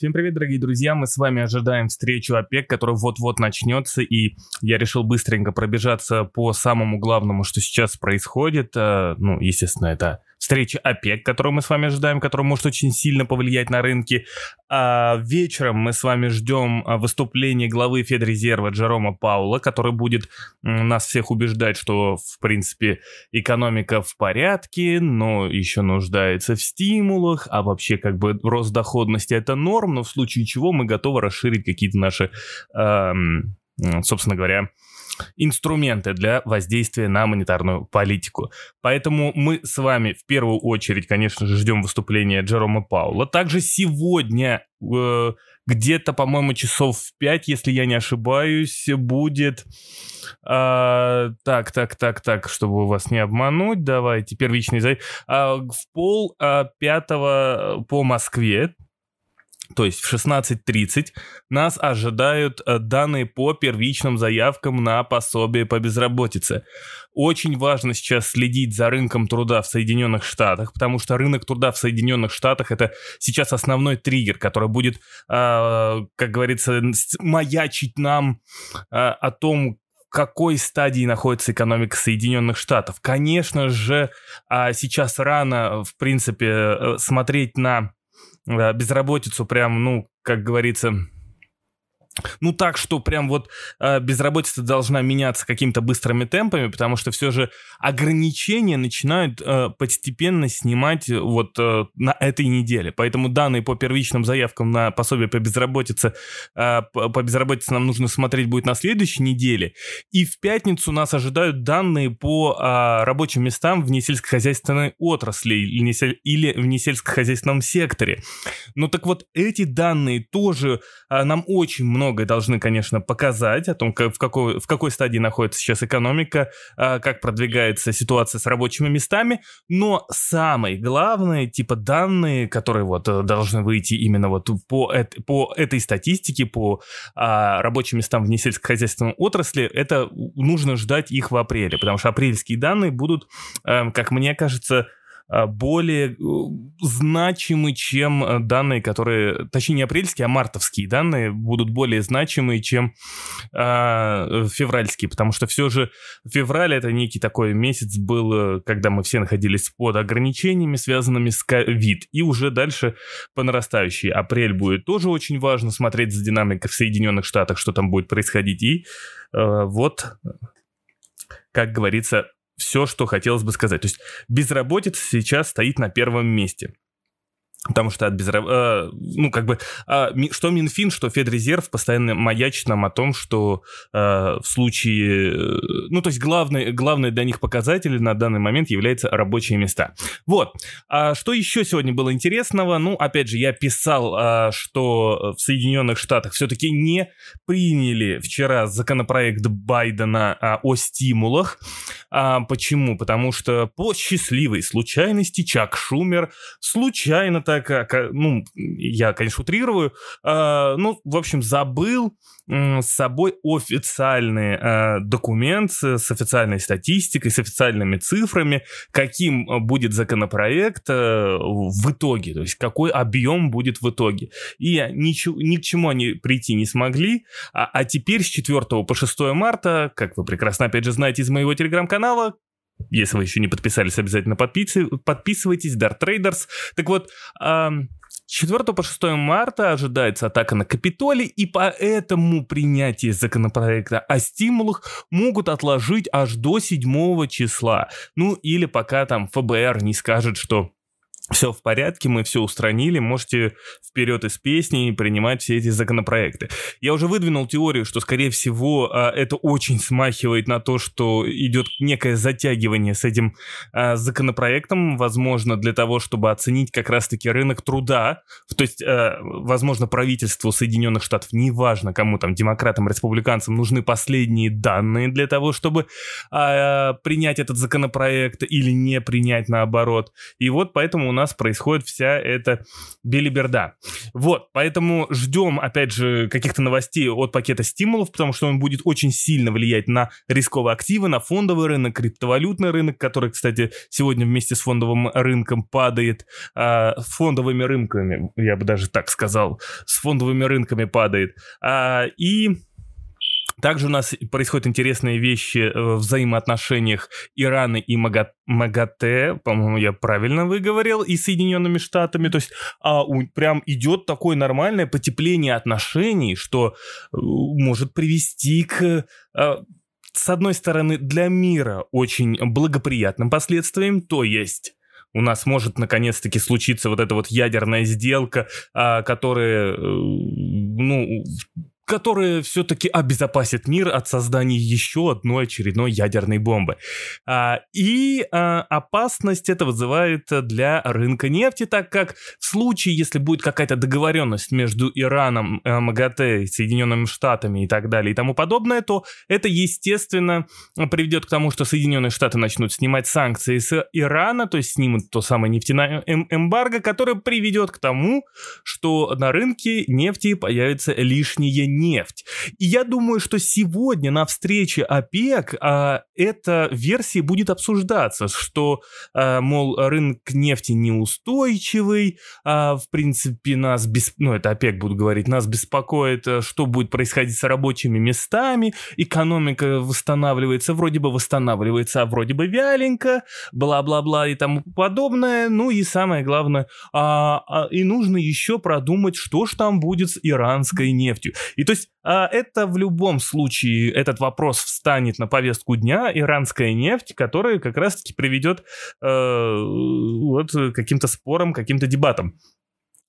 Всем привет, дорогие друзья! Мы с вами ожидаем встречу ОПЕК, которая вот-вот начнется, и я решил быстренько пробежаться по самому главному, что сейчас происходит. Э, ну, естественно, это встреча ОПЕК, которую мы с вами ожидаем, которая может очень сильно повлиять на рынки. А вечером мы с вами ждем а, выступление главы Федрезерва Джерома Паула, который будет нас всех убеждать, что, в принципе, экономика в порядке, но еще нуждается в стимулах, а вообще как бы рост доходности это норм, но в случае чего мы готовы расширить какие-то наши, эм, собственно говоря, инструменты для воздействия на монетарную политику. Поэтому мы с вами в первую очередь, конечно же, ждем выступления Джерома Паула. Также сегодня э, где-то, по-моему, часов в 5, если я не ошибаюсь, будет... А, так, так, так, так, чтобы вас не обмануть, давайте, первичный. А, в пол а, пятого по Москве, то есть в 16.30 нас ожидают э, данные по первичным заявкам на пособие по безработице. Очень важно сейчас следить за рынком труда в Соединенных Штатах, потому что рынок труда в Соединенных Штатах это сейчас основной триггер, который будет, э, как говорится, маячить нам э, о том, какой стадии находится экономика Соединенных Штатов. Конечно же, а сейчас рано, в принципе, смотреть на Э, безработицу прям, ну, как говорится, ну так, что прям вот э, безработица должна меняться какими-то быстрыми темпами, потому что все же ограничения начинают э, постепенно снимать вот э, на этой неделе. Поэтому данные по первичным заявкам на пособие по безработице, э, по безработице нам нужно смотреть будет на следующей неделе. И в пятницу нас ожидают данные по э, рабочим местам в несельскохозяйственной отрасли или в несельскохозяйственном секторе. Ну так вот, эти данные тоже э, нам очень много многое должны, конечно, показать о том, как, в, какой, в какой стадии находится сейчас экономика, а, как продвигается ситуация с рабочими местами, но самое главное, типа данные, которые вот э, должны выйти именно вот по, по этой статистике, по а, рабочим местам в несельскохозяйственной отрасли, это нужно ждать их в апреле, потому что апрельские данные будут, эм, как мне кажется, более э, значимы, чем э, данные, которые, точнее не апрельские, а мартовские данные будут более значимы, чем э, февральские, потому что все же февраль это некий такой месяц был, э, когда мы все находились под ограничениями, связанными с ковид, и уже дальше по нарастающей. Апрель будет тоже очень важно смотреть за динамикой в Соединенных Штатах, что там будет происходить, и э, вот как говорится, все, что хотелось бы сказать. То есть безработица сейчас стоит на первом месте. Потому что от безраб... э, ну, как бы, э, что Минфин, что Федрезерв постоянно маячит нам о том, что э, в случае... Э, ну, то есть главный, главный для них показатель на данный момент является рабочие места. Вот. А что еще сегодня было интересного? Ну, опять же, я писал, э, что в Соединенных Штатах все-таки не приняли вчера законопроект Байдена о стимулах. А, почему? Потому что по счастливой случайности Чак Шумер случайно так, ну, я, конечно, утрирую, э, ну, в общем, забыл с собой официальный э, документ с официальной статистикой, с официальными цифрами, каким будет законопроект э, в итоге, то есть какой объем будет в итоге. И ничего, ни к чему они прийти не смогли, а, а теперь с 4 по 6 марта, как вы прекрасно, опять же, знаете из моего телеграм-канала, если вы еще не подписались, обязательно подписывайтесь. Dart Traders. Так вот, 4 по 6 марта ожидается атака на Капитолий, и поэтому принятие законопроекта о стимулах могут отложить аж до 7 числа. Ну или пока там ФБР не скажет, что все в порядке, мы все устранили, можете вперед из песни принимать все эти законопроекты. Я уже выдвинул теорию, что, скорее всего, а, это очень смахивает на то, что идет некое затягивание с этим а, законопроектом, возможно, для того, чтобы оценить как раз-таки рынок труда, то есть, а, возможно, правительству Соединенных Штатов, неважно кому там, демократам, республиканцам, нужны последние данные для того, чтобы принять этот законопроект или не принять наоборот. И вот поэтому у нас нас происходит вся эта белиберда. Вот, поэтому ждем, опять же, каких-то новостей от пакета стимулов, потому что он будет очень сильно влиять на рисковые активы, на фондовый рынок, криптовалютный рынок, который, кстати, сегодня вместе с фондовым рынком падает, а, фондовыми рынками, я бы даже так сказал, с фондовыми рынками падает. А, и также у нас происходят интересные вещи в взаимоотношениях Ирана и МАГАТЭ, по-моему, я правильно выговорил, и Соединенными Штатами. То есть а, у, прям идет такое нормальное потепление отношений, что э, может привести к а, с одной стороны, для мира очень благоприятным последствиям, то есть у нас может наконец-таки случиться вот эта вот ядерная сделка, а, которая, э, ну, которые все-таки обезопасят мир от создания еще одной очередной ядерной бомбы. А, и а, опасность это вызывает для рынка нефти, так как в случае, если будет какая-то договоренность между Ираном, э, МАГАТЭ, Соединенными Штатами и так далее и тому подобное, то это, естественно, приведет к тому, что Соединенные Штаты начнут снимать санкции с Ирана, то есть снимут то самое нефтяное эм, эмбарго, которое приведет к тому, что на рынке нефти появится лишнее нефть. И я думаю, что сегодня на встрече ОПЕК а, эта версия будет обсуждаться, что, а, мол, рынок нефти неустойчивый, а, в принципе, нас, бес... ну, это ОПЕК буду говорить, нас беспокоит, э, что будет происходить с рабочими местами, экономика восстанавливается, вроде бы восстанавливается, а вроде бы вяленько, бла-бла-бла и тому подобное. Ну и самое главное, а, а, и нужно еще продумать, что ж там будет с иранской нефтью. И то есть а это в любом случае, этот вопрос встанет на повестку дня, иранская нефть, которая как раз-таки приведет э, вот каким-то спорам, каким-то дебатам.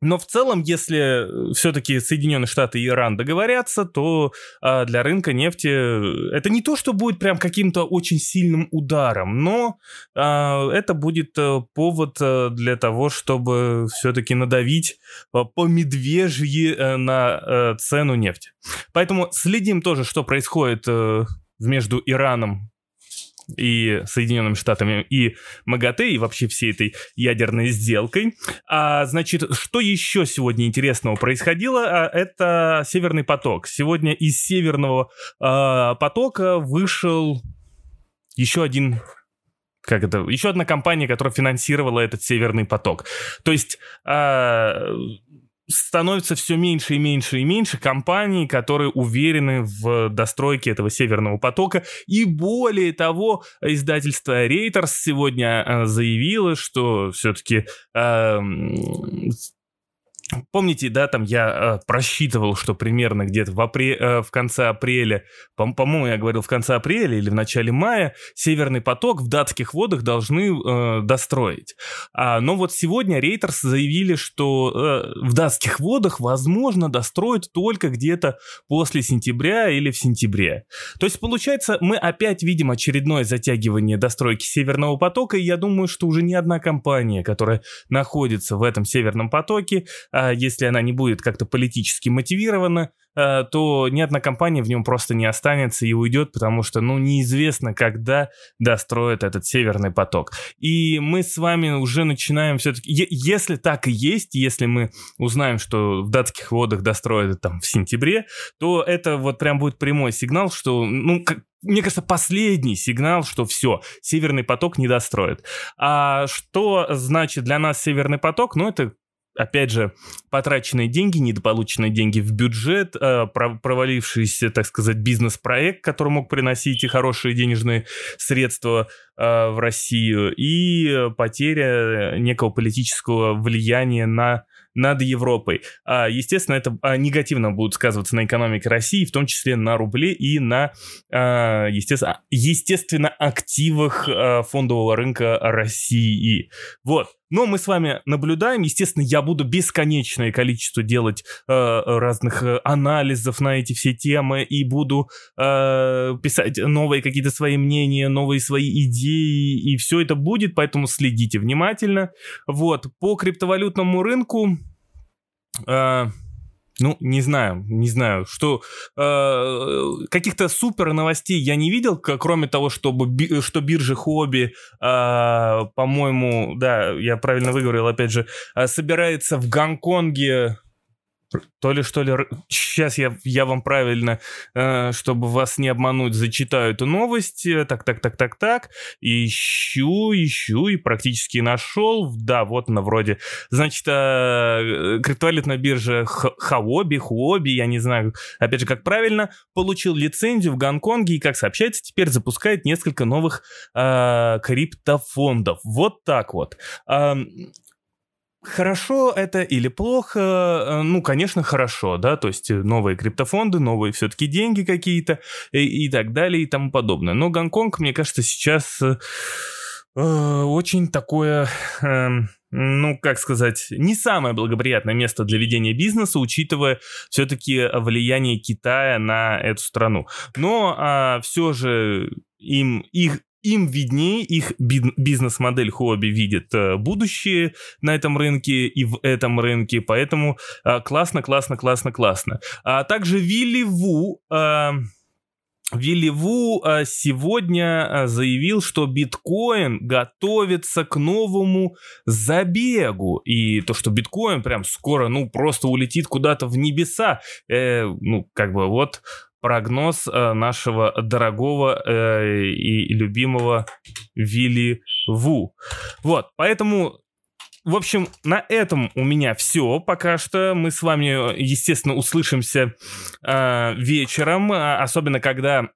Но в целом, если э, все-таки Соединенные Штаты и Иран договорятся, то а, для рынка нефти э, это не то, что будет прям каким-то очень сильным ударом, но а, это будет а, повод для того, чтобы все-таки надавить по медвежьи на а, цену нефти. Поэтому следим тоже, что происходит а, между Ираном и Соединенными Штатами, и МАГАТЭ, и вообще всей этой ядерной сделкой. А, значит, что еще сегодня интересного происходило? А, это Северный поток. Сегодня из Северного а, потока вышел еще один как это, еще одна компания, которая финансировала этот Северный поток. То есть а, становится все меньше и меньше и меньше компаний, которые уверены в достройке этого Северного потока. И более того, издательство Reuters сегодня э, заявило, что все-таки э, Помните, да, там я э, просчитывал, что примерно где-то в, апре- э, в конце апреля, по- по-моему, я говорил в конце апреля или в начале мая, Северный поток в датских водах должны э, достроить. А, но вот сегодня Рейтерс заявили, что э, в датских водах возможно достроить только где-то после сентября или в сентябре. То есть, получается, мы опять видим очередное затягивание достройки Северного потока, и я думаю, что уже ни одна компания, которая находится в этом Северном потоке, а если она не будет как-то политически мотивирована, а, то ни одна компания в нем просто не останется и уйдет, потому что, ну, неизвестно, когда достроят этот северный поток. И мы с вами уже начинаем все-таки, если так и есть, если мы узнаем, что в датских водах достроят там в сентябре, то это вот прям будет прямой сигнал, что, ну, как, мне кажется, последний сигнал, что все, Северный поток не достроит. А что значит для нас Северный поток? Ну, это опять же, потраченные деньги, недополученные деньги в бюджет, э, провалившийся, так сказать, бизнес-проект, который мог приносить и хорошие денежные средства э, в Россию, и потеря некого политического влияния на над Европой. А, естественно, это а, негативно будет сказываться на экономике России, в том числе на рубле и на, а, естественно, естественно активах фондового рынка России. Вот. Но мы с вами наблюдаем, естественно, я буду бесконечное количество делать э, разных э, анализов на эти все темы и буду э, писать новые какие-то свои мнения, новые свои идеи, и все это будет, поэтому следите внимательно. Вот, по криптовалютному рынку... Э, ну, не знаю, не знаю, что э, каких-то супер новостей я не видел, кроме того, чтобы би, что биржа Хобби, э, по-моему, да, я правильно выговорил, опять же, э, собирается в Гонконге то ли, что ли, сейчас я, я вам правильно, э, чтобы вас не обмануть, зачитаю эту новость. Так, так, так, так, так. Ищу, ищу и практически нашел. Да, вот она вроде. Значит, э, криптовалютная биржа Хаоби, Хуоби, я не знаю, опять же, как правильно, получил лицензию в Гонконге и, как сообщается, теперь запускает несколько новых э, криптофондов. Вот так вот. Э, Хорошо это или плохо? Э, ну, конечно, хорошо, да, то есть э, новые криптофонды, новые все-таки деньги какие-то и, и так далее и тому подобное. Но Гонконг, мне кажется, сейчас э, э очень такое... Э, ну, как сказать, не самое благоприятное место для ведения бизнеса, учитывая все-таки влияние Китая на эту страну. Но а, все же им их им виднее, их бизнес-модель хобби видит э, будущее на этом рынке и в этом рынке, поэтому э, классно, классно, классно, классно. А также Вилли Ву... Э, Вилли Ву сегодня заявил, что биткоин готовится к новому забегу. И то, что биткоин прям скоро, ну, просто улетит куда-то в небеса. Э, ну, как бы вот прогноз э, нашего дорогого э, и любимого Вилли Ву. Вот, поэтому в общем, на этом у меня все пока что. Мы с вами, естественно, услышимся э, вечером, а, особенно когда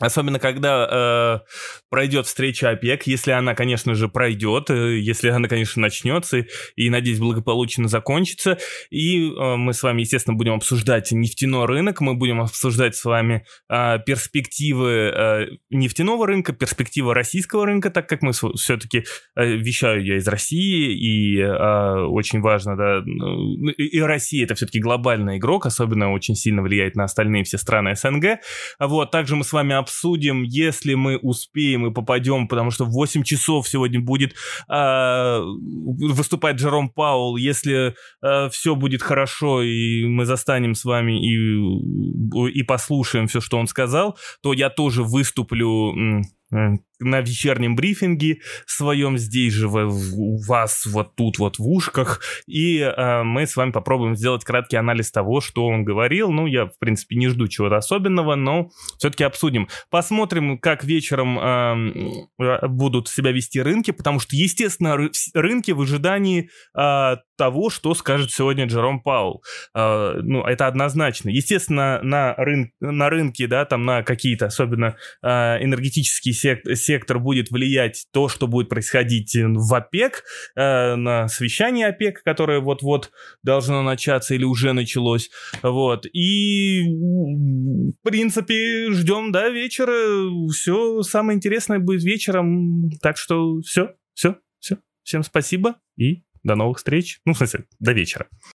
Особенно, когда э, пройдет встреча ОПЕК, если она, конечно же, пройдет, э, если она, конечно, начнется и, и надеюсь, благополучно закончится. И э, мы с вами, естественно, будем обсуждать нефтяной рынок, мы будем обсуждать с вами э, перспективы э, нефтяного рынка, перспективы российского рынка, так как мы все-таки э, вещаю я из России, и э, очень важно, да, ну, и, и Россия это все-таки глобальный игрок, особенно очень сильно влияет на остальные все страны СНГ. Вот, также мы с вами обсудим, если мы успеем и попадем, потому что в 8 часов сегодня будет э, выступать Джером Паул. Если э, а, все будет хорошо, и мы застанем с вами и, и послушаем все, что он сказал, то я тоже выступлю на вечернем брифинге своем здесь же у вас вот тут вот в ушках, и э, мы с вами попробуем сделать краткий анализ того, что он говорил. Ну, я, в принципе, не жду чего-то особенного, но все-таки обсудим. Посмотрим, как вечером э, будут себя вести рынки, потому что, естественно, ры рынки в ожидании э, того, что скажет сегодня Джером Паул. Э, ну, это однозначно. Естественно, на, рын на рынке, да, там на какие-то, особенно э, энергетические сек сектор будет влиять то, что будет происходить в ОПЕК, э, на совещании ОПЕК, которое вот-вот должно начаться или уже началось. Вот. И, в принципе, ждем, да, вечера. Все самое интересное будет вечером. Так что все, все, все. Всем спасибо и до новых встреч. Ну, в смысле, до вечера.